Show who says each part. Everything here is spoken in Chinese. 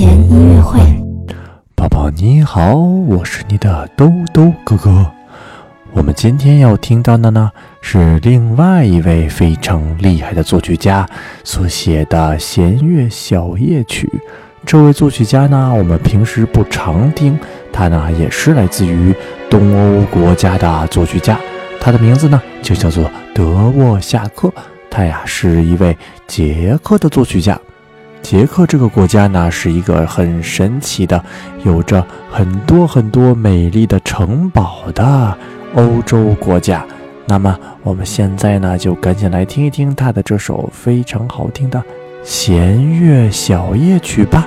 Speaker 1: 前音乐会，
Speaker 2: 宝宝你好，我是你的兜兜哥哥。我们今天要听到的呢，是另外一位非常厉害的作曲家所写的弦乐小夜曲。这位作曲家呢，我们平时不常听，他呢也是来自于东欧国家的作曲家，他的名字呢就叫做德沃夏克，他呀是一位捷克的作曲家。捷克这个国家呢，是一个很神奇的，有着很多很多美丽的城堡的欧洲国家。那么我们现在呢，就赶紧来听一听他的这首非常好听的弦乐小夜曲吧。